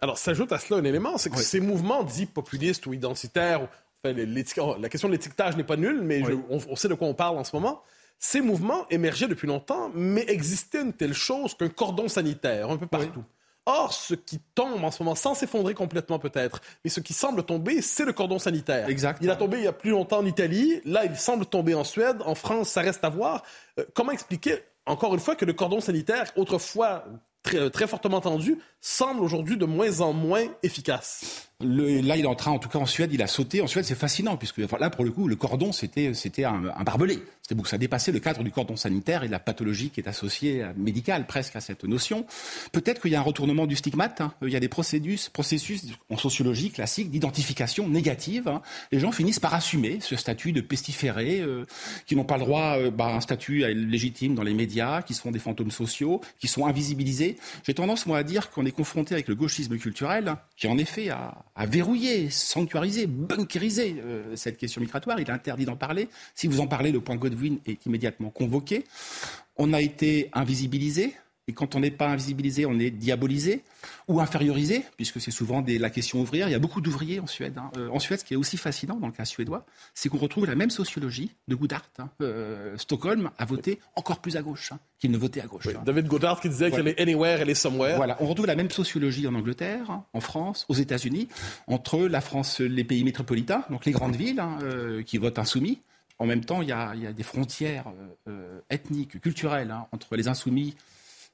Alors, s'ajoute à cela un élément, c'est que ces mouvements dits populistes ou identitaires la question de l'étiquetage n'est pas nulle, mais on, sait de quoi on parle en ce moment. Ces mouvements émergeaient depuis longtemps, mais existait une telle chose qu'un cordon sanitaire un peu partout. Or, ce qui tombe en ce moment, sans s'effondrer complètement peut-être, mais ce qui semble tomber, c'est le cordon sanitaire. Exact. Il a tombé il y a plus longtemps en Italie, là il semble tomber en Suède, en France ça reste à voir. Euh, comment expliquer, encore une fois, que le cordon sanitaire, autrefois très, très fortement tendu, semble aujourd'hui de moins en moins efficace? Là, il est en train, en tout cas en Suède, il a sauté. En Suède, c'est fascinant, puisque là, pour le coup, le cordon, c'était, un, un, barbelé. Que ça dépassait le cadre du cordon sanitaire et la pathologie qui est associée, à, médicale presque, à cette notion. Peut-être qu'il y a un retournement du stigmate. Hein. Il y a des processus, processus en sociologie classique d'identification négative. Hein. Les gens finissent par assumer ce statut de pestiférés, euh, qui n'ont pas le droit euh, bah, à un statut légitime dans les médias, qui sont des fantômes sociaux, qui sont invisibilisés. J'ai tendance, moi, à dire qu'on est confronté avec le gauchisme culturel, qui en effet a à verrouiller, sanctuariser, bunkeriser euh, cette question migratoire. Il est interdit d'en parler. Si vous en parlez, le point Godwin est immédiatement convoqué. On a été invisibilisé. Et quand on n'est pas invisibilisé, on est diabolisé ou infériorisé, puisque c'est souvent des, la question ouvrière. Il y a beaucoup d'ouvriers en Suède. Hein. Euh, en Suède, ce qui est aussi fascinant dans le cas suédois, c'est qu'on retrouve la même sociologie de Goodhart. Hein. Euh, Stockholm a voté encore plus à gauche hein, qu'il ne votait à gauche. David Goodhart qui disait qu'elle est anywhere, elle est somewhere. Voilà, on retrouve la même sociologie en Angleterre, en France, aux États-Unis, entre la France, les pays métropolitains, donc les grandes villes, euh, qui votent insoumis, en même temps, il y a, des frontières ethniques, culturelles entre les insoumis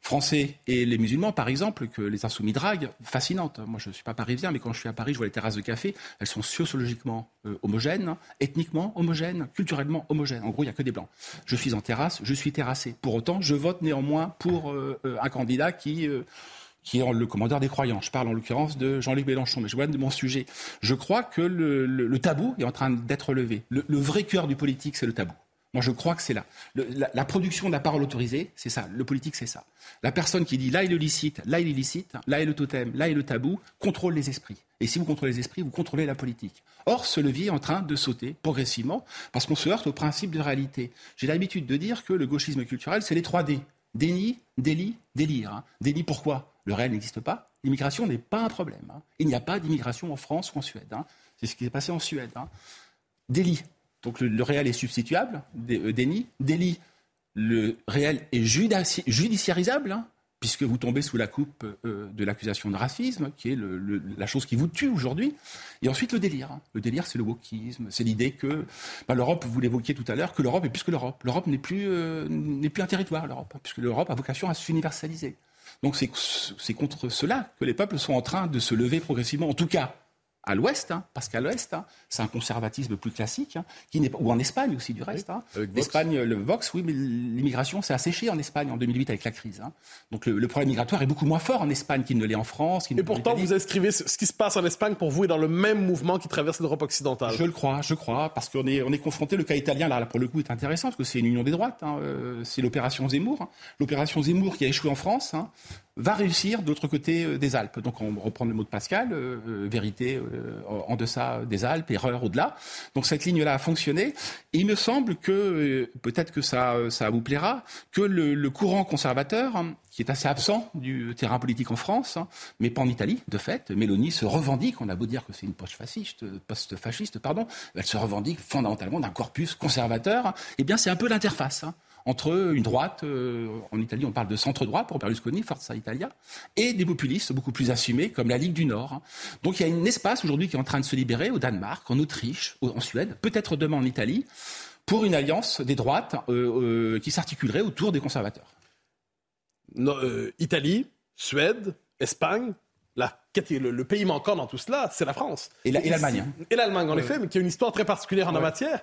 français et les musulmans, par exemple, que les insoumis draguent, fascinante. Moi, je ne suis pas parisien, mais quand je suis à Paris, je vois les terrasses de café, elles sont sociologiquement euh, homogènes, ethniquement homogènes, culturellement homogènes. En gros, il n'y a que des blancs. Je suis en terrasse, je suis terrassé. Pour autant, je vote néanmoins pour euh, euh, un candidat qui qui est le commandeur des croyants. Je parle en l'occurrence de Jean-Luc Mélenchon, mais je vois de mon sujet. Je crois que le, tabou est en train d'être levé. le vrai cœur du politique, c'est le tabou. Moi, je crois que c'est là. la, production de la parole autorisée, c'est ça. Le politique, c'est ça. La personne qui dit là est le licite, là est l'illicite, là est le totem, là est le tabou, contrôle les esprits. Et si vous contrôlez les esprits, vous contrôlez la politique. Or, ce levier est en train de sauter progressivement parce qu'on se heurte au principe de réalité. J'ai l'habitude de dire que le gauchisme culturel, c'est les trois D. Déni, délit, délire. Hein. Déni pourquoi? Le réel n'existe pas. L'immigration n'est pas un problème. Hein. Il n'y a pas d'immigration en France ou en Suède. Hein. C'est ce qui s'est passé en Suède. Délit. Donc le, réel est substituable, euh, déni. Délit, le réel est judiciarisable, hein, puisque vous tombez sous la coupe euh, de l'accusation de racisme, qui est la chose qui vous tue aujourd'hui. Et ensuite, le délire. Hein. Le délire, c'est le wokisme, c'est l'idée que bah, l'Europe, vous l'évoquiez tout à l'heure, que l'Europe est plus que l'Europe. L'Europe n'est plus, euh, plus un territoire, l'Europe, puisque l'Europe a vocation à s'universaliser. Donc c'est contre cela que les peuples sont en train de se lever progressivement, en tout cas à l'ouest, hein, parce qu'à l'ouest, hein, c'est un conservatisme plus classique, hein, qui n'est ou en Espagne aussi du reste. L'Espagne, le Vox, oui, mais l'immigration s'est asséchée en Espagne en 2008 avec la crise. Donc le, problème migratoire est beaucoup moins fort en Espagne qu'il ne l'est en France. Et pourtant, vous inscrivez ce qui se passe en Espagne pour vous est dans le même mouvement qui traverse l'Europe occidentale. Je le crois, je crois, parce qu'on est, on est confronté, le cas italien, là, pour le coup, est intéressant, parce que c'est une union des droites, euh, c'est l'opération Zemmour. L'opération Zemmour qui a échoué en France, va réussir de l'autre côté euh, des Alpes. Donc on reprend le mot de Pascal, euh, euh, vérité en deçà des Alpes, erreur au-delà. Donc cette ligne-là a fonctionné. Et il me semble que, peut-être que ça, ça vous plaira, que le, courant conservateur, hein, qui est assez absent du terrain politique en France, hein, mais pas en Italie, de fait. Mélanie se revendique, on a beau dire que c'est une post-fasciste, post-fasciste, pardon, elle se revendique fondamentalement d'un corpus conservateur. Eh bien, c'est un peu l'interface. Hein entre une droite, euh, en Italie on parle de centre-droit pour Berlusconi, Forza Italia, et des populistes beaucoup plus assumés comme la Ligue du Nord. Donc il y a un espace aujourd'hui qui est en train de se libérer au Danemark, en Autriche, en Suède, peut-être demain en Italie, pour une alliance des droites euh, euh, qui s'articulerait autour des conservateurs. Italie, Suède, Espagne, le, pays manquant dans tout cela, c'est la France. Et l'Allemagne. Hein. Et l'Allemagne, en effet, mais qui a une histoire très particulière en la matière.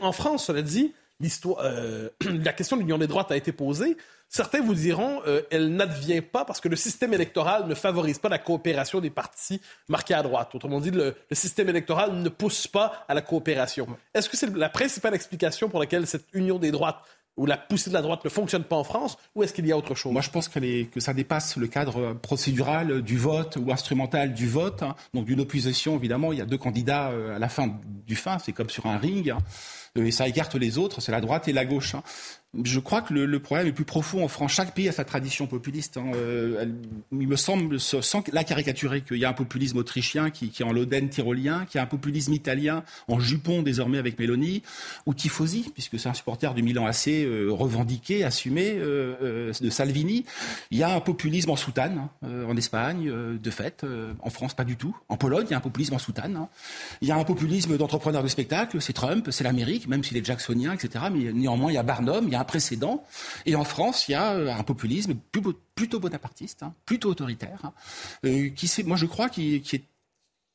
En France, cela dit, euh, la question de l'union des droites a été posée. Certains vous diront euh, elle n'advient pas parce que le système électoral ne favorise pas la coopération des partis marqués à droite. Autrement dit, le, système électoral ne pousse pas à la coopération. Est-ce que c'est la principale explication pour laquelle cette union des droites ou la poussée de la droite ne fonctionne pas en France, ou est-ce qu'il y a autre chose? Moi, je pense que, ça dépasse le cadre procédural du vote ou instrumental du vote. Hein. Donc, d'une opposition, évidemment, il y a deux candidats euh, à la fin du fin, c'est comme sur un ring. Hein. Euh, et ça écarte les autres, c'est la droite et la gauche. Hein. Je crois que le, problème est plus profond en France. Chaque pays a sa tradition populiste. Hein. Euh, il me semble, sans la caricaturer, qu'il y a un populisme autrichien qui, est en Loden tyrolien, qu'il y a un populisme italien en jupon désormais avec Meloni, ou Tifosi, puisque c'est un supporter du Milan AC euh, revendiqué, assumé, de Salvini. Il y a un populisme en soutane hein, en Espagne, de fait. en France, pas du tout. En Pologne, il y a un populisme en soutane. Il y a un populisme d'entrepreneurs de spectacle, c'est Trump, c'est l'Amérique même s'il est jacksonien, etc. Mais néanmoins, il y a Barnum, il y a précédent. Et en France, il y a euh, un populisme plutôt bonapartiste, hein, plutôt autoritaire, hein, euh, qui, moi je crois, qui, qui est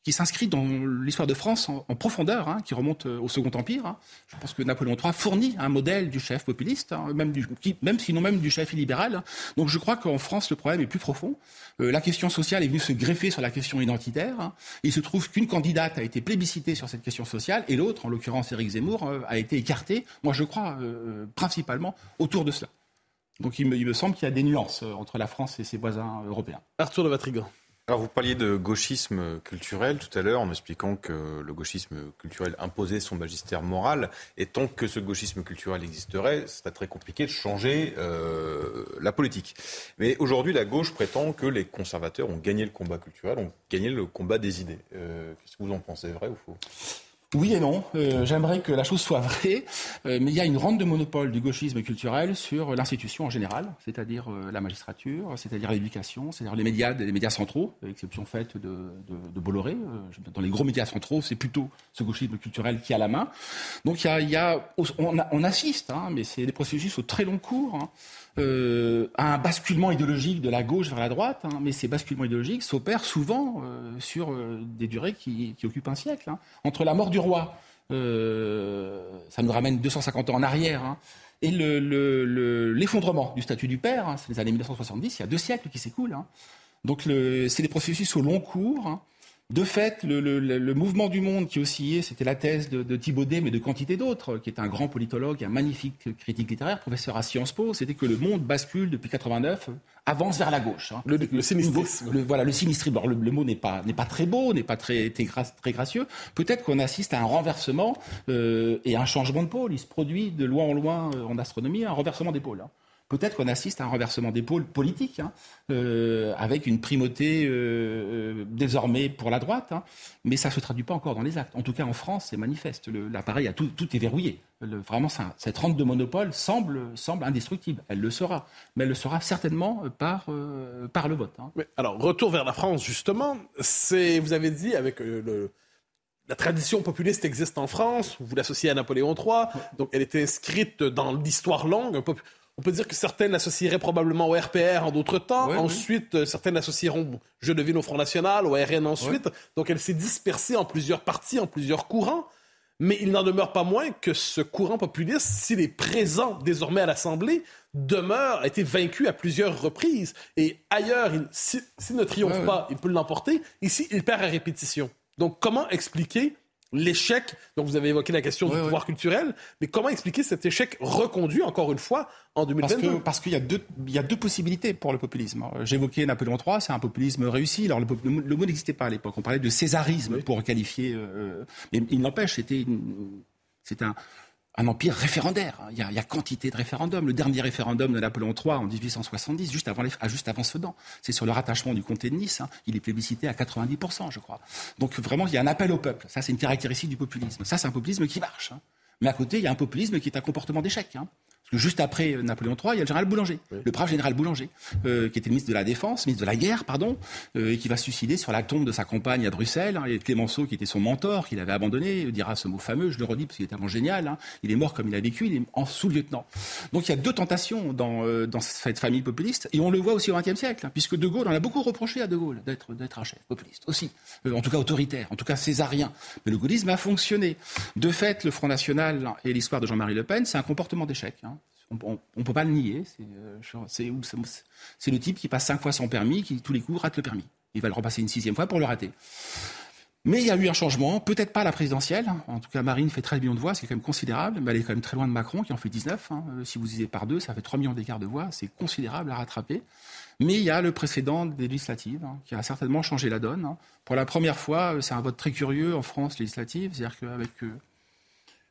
qui s'inscrit dans l'histoire de France en, profondeur, hein, qui remonte euh, au Second Empire. Hein. Je pense que Napoléon III fournit un modèle du chef populiste, hein, même, du, même sinon même du chef illibéral. Donc je crois qu'en France, le problème est plus profond. Euh, la question sociale est venue se greffer sur la question identitaire. Il se trouve qu'une candidate a été plébiscitée sur cette question sociale et l'autre, en l'occurrence Éric Zemmour, euh, a été écartée. Moi, je crois principalement autour de cela. Donc il me, il me semble qu'il y a des nuances entre la France et ses voisins européens. Arthur de Vatrigan. Alors vous parliez de gauchisme culturel tout à l'heure en expliquant que le gauchisme culturel imposait son magistère moral et tant que ce gauchisme culturel existerait, ce serait très compliqué de changer euh, la politique. Mais aujourd'hui, la gauche prétend que les conservateurs ont gagné le combat culturel, ont gagné le combat des idées. Euh, qu'est-ce que vous en pensez, vrai ou faux? Oui et non. Euh, j'aimerais que la chose soit vraie, euh, mais il y a une rente de monopole du gauchisme culturel sur l'institution en général, c'est-à-dire euh, la magistrature, c'est-à-dire l'éducation, c'est-à-dire les médias, les médias centraux, exception faite de, de, Bolloré. dans les gros médias centraux, c'est plutôt ce gauchisme culturel qui a la main. Donc il y a, a on, assiste, hein, mais c'est des processus au très long cours. Hein, euh, un basculement idéologique de la gauche vers la droite, hein, mais ces basculements idéologiques s'opèrent souvent euh, sur euh, des durées qui, occupent un siècle. Hein. Entre la mort du roi, ça nous ramène 250 ans en arrière, hein, et l'effondrement du statut du père, c'est les années 1970, il y a deux siècles qui s'écoulent. Donc c'est des processus au long cours. De fait, le, mouvement du monde qui oscillait, c'était la thèse de, de, Thibaudet, mais de quantité d'autres, qui est un grand politologue, un magnifique critique littéraire, professeur à Sciences Po, c'était que le monde bascule depuis 89, avance vers la gauche. Hein. Le, le sinistrisme. voilà, le sinistrisme. Alors, le, mot n'est pas, n'est pas très beau, n'est pas très, très, gracieux. Peut-être qu'on assiste à un renversement euh, et à un changement de pôle. Il se produit de loin en loin euh, en astronomie un renversement des pôles. Hein. Peut-être qu'on assiste à un renversement d'épaule politique, hein, euh, avec une primauté euh, désormais pour la droite, hein, mais ça ne se traduit pas encore dans les actes. En tout cas, en France, c'est manifeste. L'appareil, tout, tout est verrouillé. Le, vraiment, ça, cette rente de monopole semble, semble indestructible. Elle le sera, mais elle le sera certainement par, par le vote. Hein. Mais alors, retour vers la France, justement, c'est, vous avez dit, avec le la tradition populiste existe en France, vous l'associez à Napoléon III, donc elle était inscrite dans l'histoire longue. On peut dire que certaines l'associeraient probablement au RPR en d'autres temps. ensuite, euh, certaines l'associeront, je devine, au Front National, au RN ensuite. Donc elle s'est dispersée en plusieurs partis, en plusieurs courants. Mais il n'en demeure pas moins que ce courant populiste, s'il est présent désormais à l'Assemblée, demeure, a été vaincu à plusieurs reprises. Et ailleurs, s'il ne triomphe pas, il peut l'emporter. Ici, il perd à répétition. Donc, comment expliquer l'échec, donc vous avez évoqué la question du pouvoir culturel, mais comment expliquer cet échec reconduit, encore une fois, en 2022? Parce qu'il y, a deux, y a deux possibilités pour le populisme. J'évoquais Napoléon III, c'est un populisme réussi. Alors le, mot n'existait pas à l'époque, on parlait de césarisme pour qualifier... Euh, mais il n'empêche, c'était un un empire référendaire. Il y, a, quantité de référendums. Le dernier référendum de Napoléon III en 1870, juste avant, les, ah, juste Sedan, c'est sur le rattachement du comté de Nice. Hein. Il est plébiscité à 90%, je crois. Donc vraiment, il y a un appel au peuple. Ça, c'est une caractéristique du populisme. Ça, c'est un populisme qui marche. Hein. Mais à côté, il y a un populisme qui est un comportement d'échec. Hein. Parce que juste après Napoléon III, il y a le général Boulanger, le brave général Boulanger, euh, qui était ministre de la Défense, ministre de la Guerre, pardon, euh, et qui va se suicider sur la tombe de sa compagne à Bruxelles. Hein, et Clémenceau, qui était son mentor, qu'il avait abandonné, dira ce mot fameux, je le redis parce qu'il était vraiment génial. Hein, il est mort comme il a vécu, il est en sous-lieutenant. Donc il y a deux tentations dans, euh, dans cette famille populiste, et on le voit aussi au XXe siècle, hein, puisque De Gaulle, on a beaucoup reproché à De Gaulle d'être d'être un chef populiste aussi, en tout cas autoritaire, en tout cas césarien. Mais le gaullisme a fonctionné. De fait, le Front National et l'histoire de Jean-Marie Le Pen, c'est un comportement d'échec. Hein. On ne peut pas le nier. Euh, c'est le type qui passe cinq fois son permis, qui tous les coups rate le permis. Il va le repasser une sixième fois pour le rater. Mais il y a eu un changement, peut-être pas la présidentielle. En tout cas, Marine fait 13 millions de voix, c'est quand même considérable. Mais elle est quand même très loin de Macron, qui en fait 19. Hein. Euh, si vous disiez par deux, ça fait 3 millions d'écart de voix. C'est considérable à rattraper. Mais il y a le précédent des législatives, hein, qui a certainement changé la donne. Hein. Pour la première fois, euh, c'est un vote très curieux en France législative. C'est-à-dire qu'avec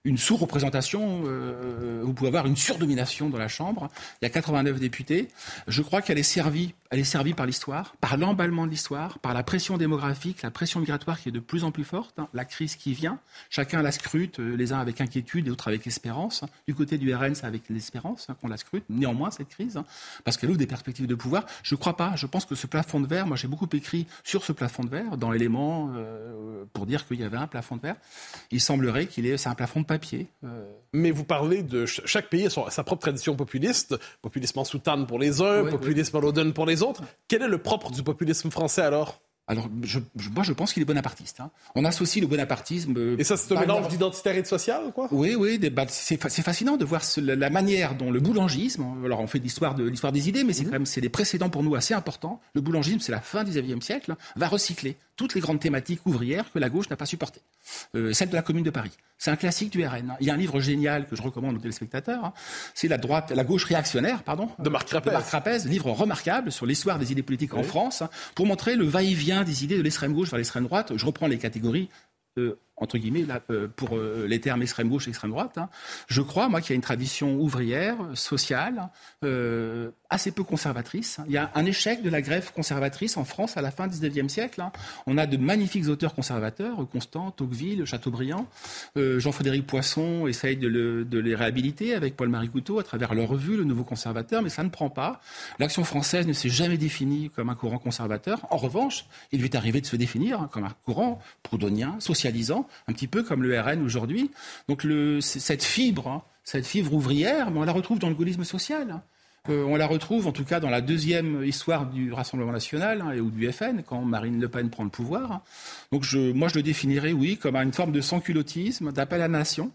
une sous-représentation, euh, vous pouvez avoir une surdomination dans la Chambre. Il y a 89 députés. Je crois qu'elle est servie elle est servie par l'histoire, par l'emballement de l'histoire, par la pression démographique, la pression migratoire qui est de plus en plus forte, hein, la crise qui vient. Chacun la scrute, euh, les uns avec inquiétude, les autres avec espérance. Du côté du RN, c'est avec l'espérance hein, qu'on la scrute. Néanmoins, cette crise, hein, parce qu'elle ouvre des perspectives de pouvoir. Je ne crois pas. Je pense que ce plafond de verre, moi j'ai beaucoup écrit sur ce plafond de verre, dans l'élément, euh, pour dire qu'il y avait un plafond de verre. Il semblerait qu'il est, c'est un plafond de papier. Euh. Mais vous parlez de chaque pays a sa propre tradition populiste. Populisme en soutane pour les uns, populisme en l'Oden pour les autres. Quel est le propre du populisme français alors? Alors, je, moi, je pense qu'il est bonapartiste. Hein. On associe le bonapartisme. Euh, et ça, c'est un mélange d'identitaire et de social, quoi? Oui, oui. Bah, c'est, fascinant de voir la, manière dont le boulangisme. Alors, on fait l'histoire de l'histoire des idées, mais c'est mhm. quand même c'est des précédents pour nous assez importants. Le boulangisme, c'est la fin du XIXe siècle, hein, va recycler toutes les grandes thématiques ouvrières que la gauche n'a pas supportées. Euh, celle de la Commune de Paris. C'est un classique du RN. Hein. Il y a un livre génial que je recommande aux téléspectateurs. Hein. C'est la droite, la gauche réactionnaire, pardon, de Marc Trapez. De livre remarquable sur l'histoire des idées politiques en France, hein, pour montrer le va-et-vient des idées de l'extrême gauche vers l'extrême droite. Je reprends les catégories euh, entre guillemets, euh, pour euh, les termes extrême gauche extrême droite. Hein. Je crois, moi, qu'il y a une tradition ouvrière, sociale, euh, assez peu conservatrice. Il y a un échec de la grève conservatrice en France à la fin du XIXe siècle. Hein. On a de magnifiques auteurs conservateurs, Constant, Tocqueville, Chateaubriand. Jean-Frédéric Poisson essaye de, de, les réhabiliter avec Paul-Marie Couteau à travers leur revue, Le Nouveau Conservateur, mais ça ne prend pas. L'action française ne s'est jamais définie comme un courant conservateur. En revanche, il lui est arrivé de se définir comme un courant proudhonien, socialisant, un petit peu comme le RN aujourd'hui. Donc cette fibre, hein, cette fibre ouvrière, on la retrouve dans le gaullisme social. Hein. Euh, on la retrouve en tout cas dans la deuxième histoire du Rassemblement national hein, ou du FN, quand Marine Le Pen prend le pouvoir. Donc moi je le définirais, oui, comme une forme de sans-culottisme, d'appel à la nation.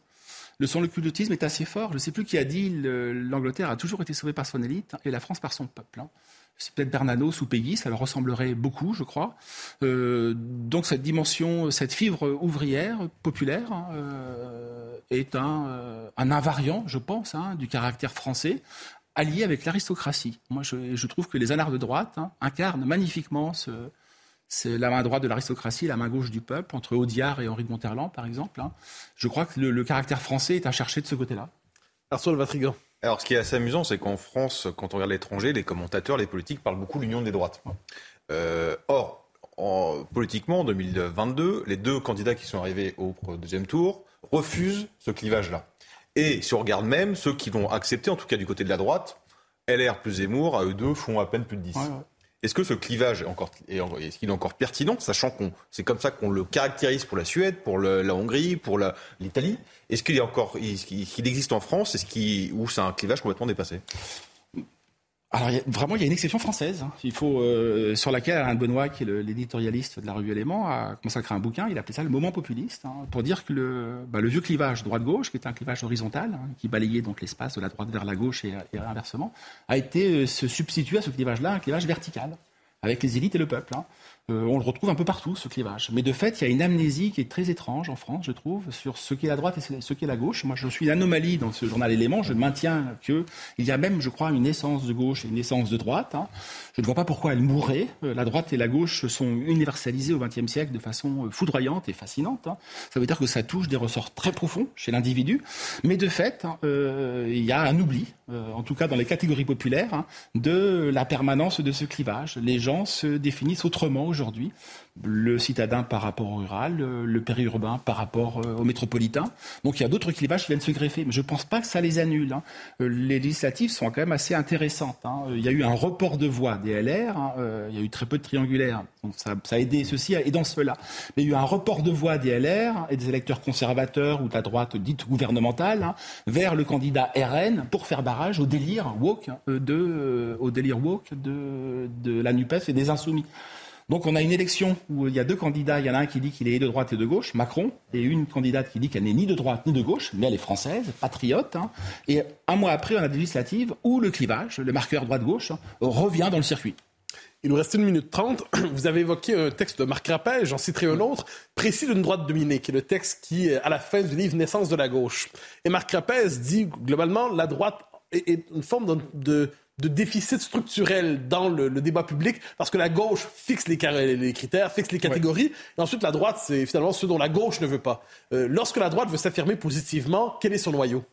Le sans-culottisme est assez fort. Je ne sais plus qui a dit l'Angleterre a toujours été sauvée par son élite et la France par son peuple c'est peut-être Bernanos ou Peggy, ça leur ressemblerait beaucoup, je crois. Euh, donc cette dimension, cette fibre ouvrière, populaire, hein, euh, est un, euh, un, invariant, je pense, hein, du caractère français, allié avec l'aristocratie. Moi, je, trouve que les anards de droite hein, incarnent magnifiquement la main droite de l'aristocratie, la main gauche du peuple, entre Audiard et Henri de Monterland, par exemple. Je crois que le, caractère français est à chercher de ce côté-là. Arsène Vatrigan. Alors, ce qui est assez amusant, c'est qu'en France, quand on regarde l'étranger, les commentateurs, les politiques parlent beaucoup de l'union des droites. Euh, or, en, politiquement, en 2022, les deux candidats qui sont arrivés au deuxième tour refusent ce clivage-là. Et si on regarde même, ceux qui l'ont accepté, en tout cas du côté de la droite, LR plus Zemmour, à eux deux, font à peine plus de 10. Est-ce que ce clivage est encore, est, qu'il est encore pertinent, sachant qu'on c'est comme ça qu'on le caractérise pour la Suède, pour la Hongrie, pour l'Italie? Est-ce qu'il est encore, qu'il existe en France? Est-ce ou c'est un clivage complètement dépassé? Alors vraiment, il y a une exception française. Hein. Il faut euh, sur laquelle Alain Benoît, qui est l'éditorialiste de la revue Élément, a consacré un bouquin. Il appelait ça le moment populiste hein, pour dire que le, bah, le vieux clivage droite-gauche, qui était un clivage horizontal, hein, qui balayait donc l'espace de la droite vers la gauche et, et inversement, a été euh, se substituer à ce clivage-là un clivage vertical avec les élites et le peuple. Hein. Euh, on le retrouve un peu partout, ce clivage. Mais de fait, il y a une amnésie qui est très étrange en France, je trouve, sur ce qui est la droite et ce qui est la gauche. Moi, je suis une anomalie dans ce journal Élément. Je maintiens qu'il y a même, je crois, une essence de gauche et une essence de droite. Hein. Je ne vois pas pourquoi elle mourrait. Euh, la droite et la gauche sont universalisées au XXe siècle de façon euh, foudroyante et fascinante. Hein. Ça veut dire que ça touche des ressorts très profonds chez l'individu. Mais de fait, il y a un oubli, en tout cas dans les catégories populaires, de la permanence de ce clivage. Les gens se définissent autrement aujourd'hui le citadin par rapport au rural, le, périurbain par rapport euh, au métropolitain. Donc il y a d'autres clivages qui viennent se greffer, mais je ne pense pas que ça les annule. Hein. Euh, les législatives sont quand même assez intéressantes. Hein. Il y a eu un report de voix des LR, hein. euh, il y a eu très peu de triangulaires, donc ça, a aidé ceci et dans cela. Mais il y a eu un report de voix des LR et des électeurs conservateurs ou de la droite dite gouvernementale vers le candidat RN pour faire barrage au délire woke de, au délire woke de la NUPES et des insoumis. Donc on a une élection où il y a deux candidats. Il y en a un qui dit qu'il est de droite et de gauche, Macron, et une candidate qui dit qu'elle n'est ni de droite ni de gauche, mais elle est française, patriote. Hein. Et un mois après, on a des législatives où le clivage, le marqueur droite-gauche, revient dans le circuit. Il nous reste une minute trente. Vous avez évoqué un texte de Marc Rappel, j'en citerai un autre, précis d'une droite dominée, qui est le texte qui est à la fin du livre Naissance de la gauche. Et Marc Rappel dit globalement, la droite est une forme de déficit structurel dans le, débat public parce que la gauche fixe les, les critères, fixe les catégories, et ensuite la droite, c'est finalement ce dont la gauche ne veut pas. Euh, lorsque la droite veut s'affirmer positivement, quel est son noyau?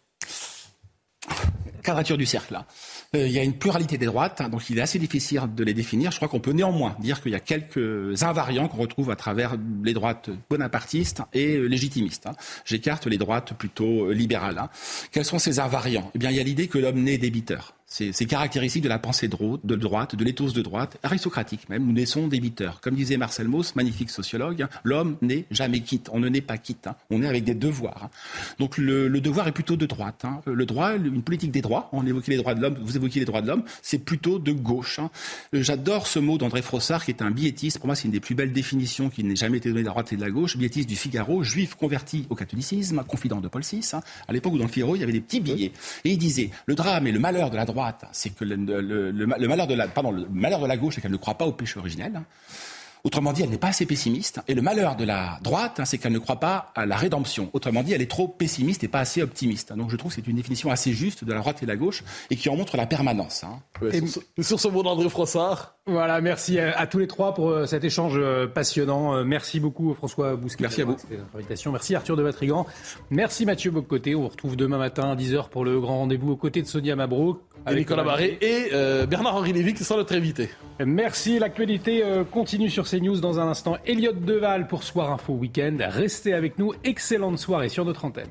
Quadrature du cercle, là. Euh, il y a une pluralité des droites, hein, donc il est assez difficile de les définir. Je crois qu'on peut néanmoins dire qu'il y a quelques invariants qu'on retrouve à travers les droites bonapartistes et légitimistes. Hein. J'écarte les droites plutôt libérales. Hein. Quels sont ces invariants? Eh bien, il y a l'idée que l'homme naît débiteur. C'est caractéristique de la pensée de droite, de l'éthos de droite, aristocratique même. Nous naissons débiteurs. Comme disait Marcel Mauss, magnifique sociologue, hein, l'homme n'est jamais quitte. On ne naît pas quitte. Hein. On est avec des devoirs. Hein. Donc le, devoir est plutôt de droite. Le droit, une politique des droits, on évoquait les droits de l'homme, vous évoquez les droits de l'homme, c'est plutôt de gauche. Euh, j'adore ce mot d'André Frossard, qui est un biétiste. Pour moi, c'est une des plus belles définitions qui n'ait jamais été donnée de la droite et de la gauche. Biétiste du Figaro, juif converti au catholicisme, confident de Paul VI. À l'époque où dans le Figaro, il y avait des petits billets. Et il disait, le drame et le malheur de la droite, c'est que le, malheur de la, le malheur de la gauche, c'est qu'elle ne croit pas au péché originel. Hein. Autrement dit, elle n'est pas assez pessimiste. Et le malheur de la droite, hein, c'est qu'elle ne croit pas à la rédemption. Autrement dit, elle est trop pessimiste et pas assez optimiste. Donc je trouve que c'est une définition assez juste de la droite et de la gauche et qui en montre la permanence. Hein. et sur, ce mot d'André Frossard. Voilà, merci à, tous les trois pour euh, cet échange euh, passionnant. Euh, merci beaucoup François Bousquet. Merci à vous. Invitation. Merci Arthur de Vatrigan. Merci Mathieu Boccoté. On vous retrouve demain matin à 10h pour le grand rendez-vous aux côtés de Sonia Mabrouk. Avec Nicolas Barré et Bernard-Henri Lévy qui sont notre invité. Merci. L'actualité continue sur CNews dans un instant. Elliot Deval pour Soir Info Week-end. Restez avec nous. Excellente soirée sur notre antenne.